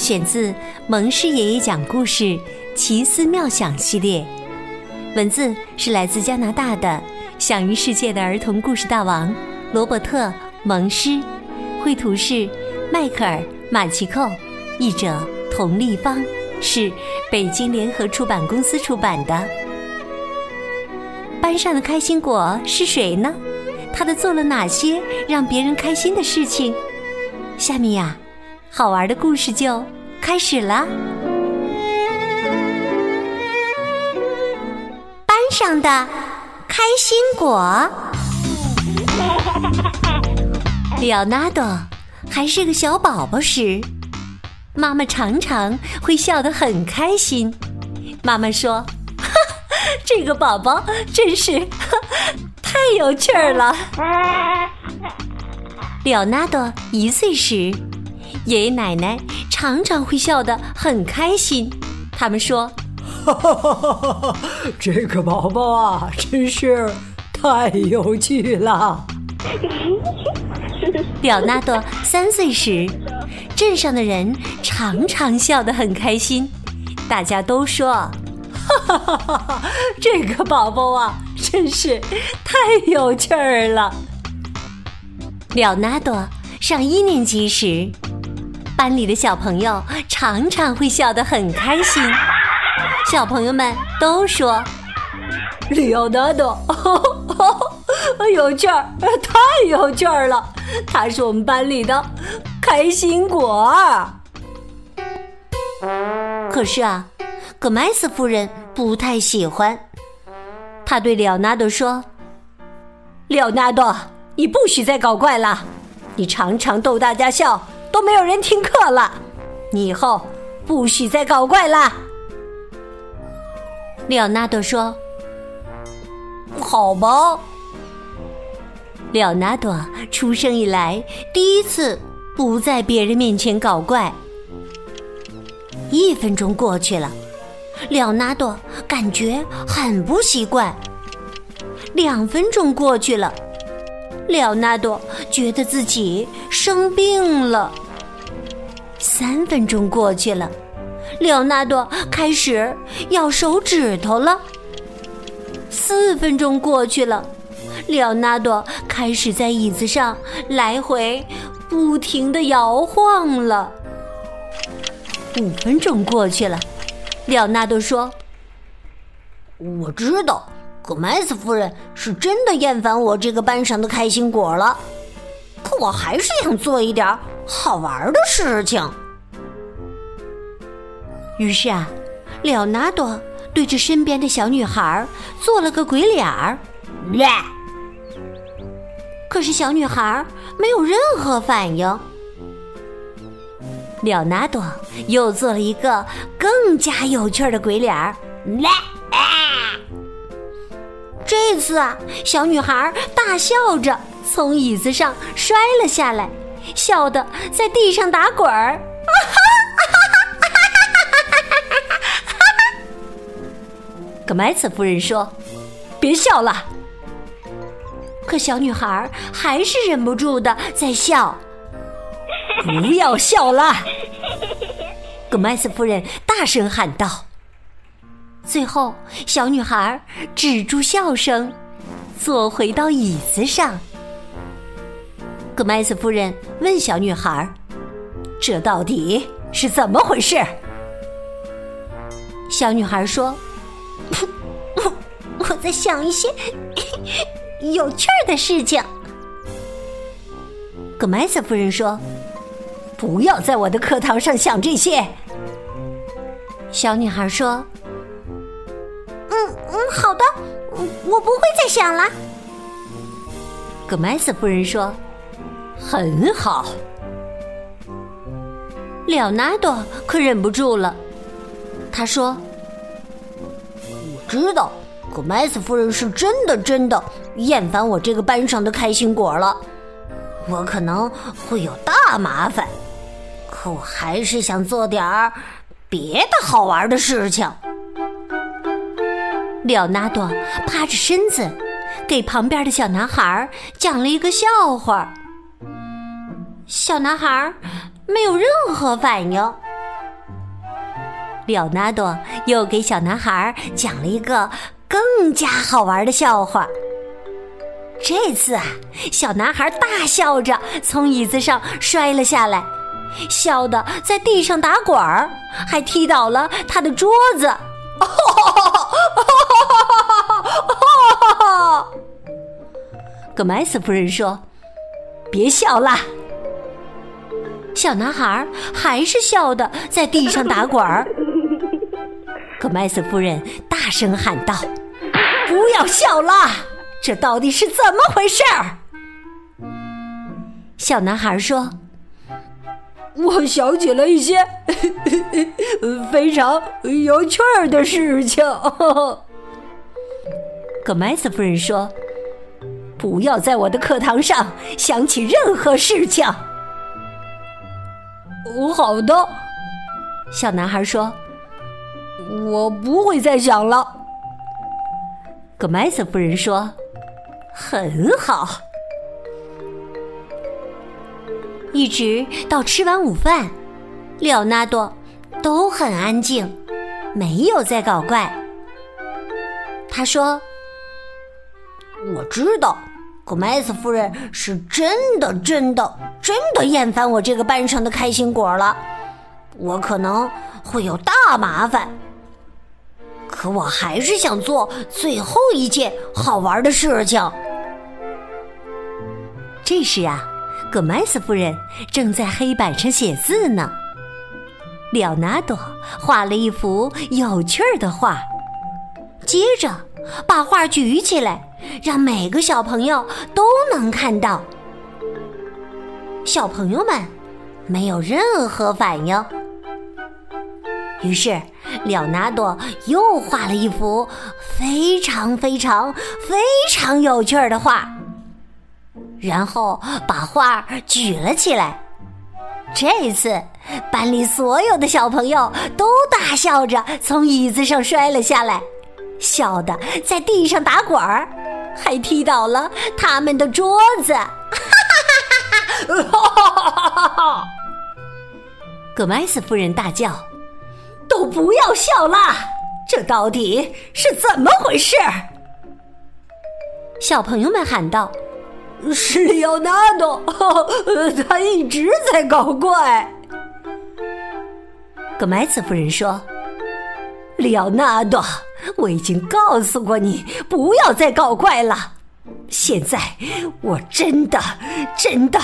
选自蒙氏爷爷讲故事奇思妙想系列，文字是来自加拿大的。享誉世界的儿童故事大王罗伯特·蒙施，绘图是迈克尔·马奇寇，译者童丽芳，是北京联合出版公司出版的。班上的开心果是谁呢？他的做了哪些让别人开心的事情？下面呀，好玩的故事就开始了。班上的。开心果，里奥纳多还是个小宝宝时，妈妈常常会笑得很开心。妈妈说：“这个宝宝真是 太有趣儿了。”里奥纳多一岁时，爷爷奶奶常常会笑得很开心。他们说。哈哈哈哈哈！这个宝宝啊，真是太有趣了。表纳多三岁时，镇上的人常常笑得很开心，大家都说：“哈哈哈哈哈！这个宝宝啊，真是太有趣儿了。”了纳多上一年级时，班里的小朋友常常会笑得很开心。小朋友们都说：“里奥纳多 有趣儿，太有趣儿了！他是我们班里的开心果。”可是啊，葛麦斯夫人不太喜欢。他对里奥纳多说：“里奥纳多，你不许再搞怪了！你常常逗大家笑，都没有人听课了。你以后不许再搞怪了。”里奥纳多说：“好吧。”里奥纳多出生以来第一次不在别人面前搞怪。一分钟过去了，里奥纳多感觉很不习惯。两分钟过去了，里奥纳多觉得自己生病了。三分钟过去了。里奥纳多开始咬手指头了。四分钟过去了，里奥纳多开始在椅子上来回不停的摇晃了。五分钟过去了，里奥纳多说：“我知道，葛麦斯夫人是真的厌烦我这个班上的开心果了，可我还是想做一点好玩的事情。”于是啊，了纳多对着身边的小女孩做了个鬼脸儿，可是小女孩没有任何反应。了纳多又做了一个更加有趣的鬼脸儿，这次啊，小女孩大笑着从椅子上摔了下来，笑得在地上打滚儿。格麦茨夫人说：“别笑了。”可小女孩还是忍不住的在笑。不要笑了！格麦斯夫人大声喊道。最后，小女孩止住笑声，坐回到椅子上。格麦斯夫人问小女孩：“这到底是怎么回事？”小女孩说。我我在想一些有趣儿的事情。格麦斯夫人说：“不要在我的课堂上想这些。”小女孩说：“嗯嗯，好的，我不会再想了。”格麦斯夫人说：“很好。”了纳多可忍不住了，他说。我知道，格麦斯夫人是真的真的厌烦我这个班上的开心果了。我可能会有大麻烦，可我还是想做点儿别的好玩的事情。廖纳多趴着身子，给旁边的小男孩讲了一个笑话。小男孩没有任何反应。廖纳多又给小男孩讲了一个更加好玩的笑话。这次啊，小男孩大笑着从椅子上摔了下来，笑得在地上打滚儿，还踢倒了他的桌子。葛麦斯夫人说：“别笑啦！”小男孩还是笑的在地上打滚儿。葛麦斯夫人大声喊道：“不要笑啦！这到底是怎么回事儿？”小男孩说：“我想起了一些 非常有趣儿的事情。”葛麦斯夫人说：“不要在我的课堂上想起任何事情。”哦，好的，小男孩说：“我不会再想了。”葛麦斯夫人说：“很好。”一直到吃完午饭，里奥纳多都很安静，没有再搞怪。他说：“我知道。”可麦斯夫人是真的、真的、真的厌烦我这个班上的开心果了，我可能会有大麻烦。可我还是想做最后一件好玩的事情。这时啊，葛麦斯夫人正在黑板上写字呢。里奥纳朵画了一幅有趣儿的画，接着把画举起来。让每个小朋友都能看到。小朋友们没有任何反应。于是，里奥纳多又画了一幅非常非常非常有趣的画，然后把画举了起来。这次，班里所有的小朋友都大笑着从椅子上摔了下来，笑得在地上打滚儿。还踢倒了他们的桌子，哈哈哈哈哈！葛麦斯夫人大叫：“都不要笑啦！这到底是怎么回事？”小朋友们喊道：“是里奥纳多，他一直在搞怪。”葛麦斯夫人说：“里奥纳多。”我已经告诉过你不要再搞怪了。现在我真的、真的、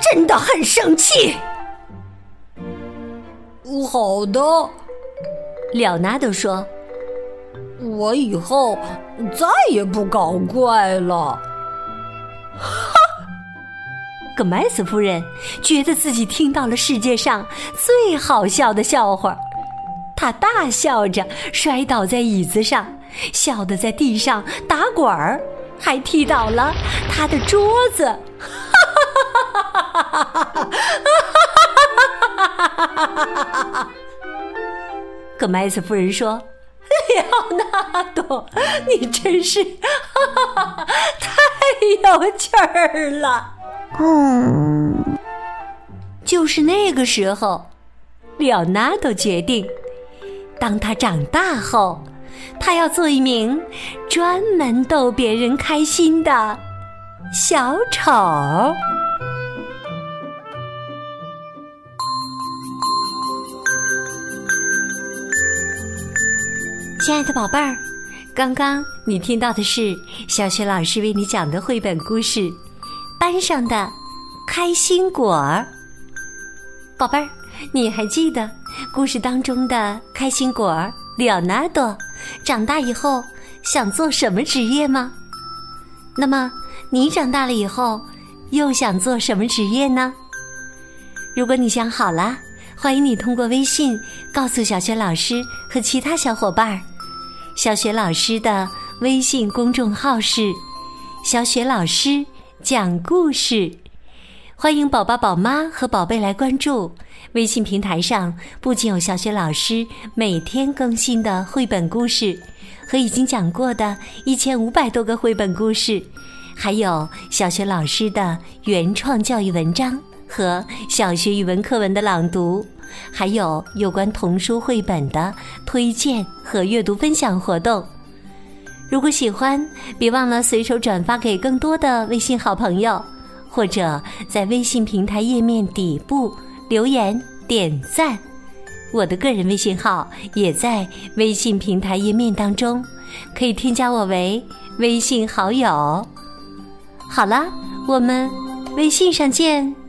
真的很生气。好的，里奥纳多说：“我以后再也不搞怪了。”哈！格麦斯夫人觉得自己听到了世界上最好笑的笑话。他大笑着摔倒在椅子上，笑得在地上打滚儿，还踢倒了他的桌子。哈哈哈哈哈哈！哈哈哈哈哈！可麦斯夫人说：“里奥纳多，你真是哈哈哈太有趣儿了。”嗯，就是那个时候，里奥纳多决定。当他长大后，他要做一名专门逗别人开心的小丑。亲爱的宝贝儿，刚刚你听到的是小雪老师为你讲的绘本故事《班上的开心果儿》。宝贝儿，你还记得？故事当中的开心果儿里奥纳多，长大以后想做什么职业吗？那么你长大了以后又想做什么职业呢？如果你想好了，欢迎你通过微信告诉小雪老师和其他小伙伴儿。小雪老师的微信公众号是“小雪老师讲故事”，欢迎宝宝、宝妈和宝贝来关注。微信平台上不仅有小学老师每天更新的绘本故事，和已经讲过的一千五百多个绘本故事，还有小学老师的原创教育文章和小学语文课文的朗读，还有有关童书绘本的推荐和阅读分享活动。如果喜欢，别忘了随手转发给更多的微信好朋友，或者在微信平台页面底部。留言点赞，我的个人微信号也在微信平台页面当中，可以添加我为微信好友。好了，我们微信上见。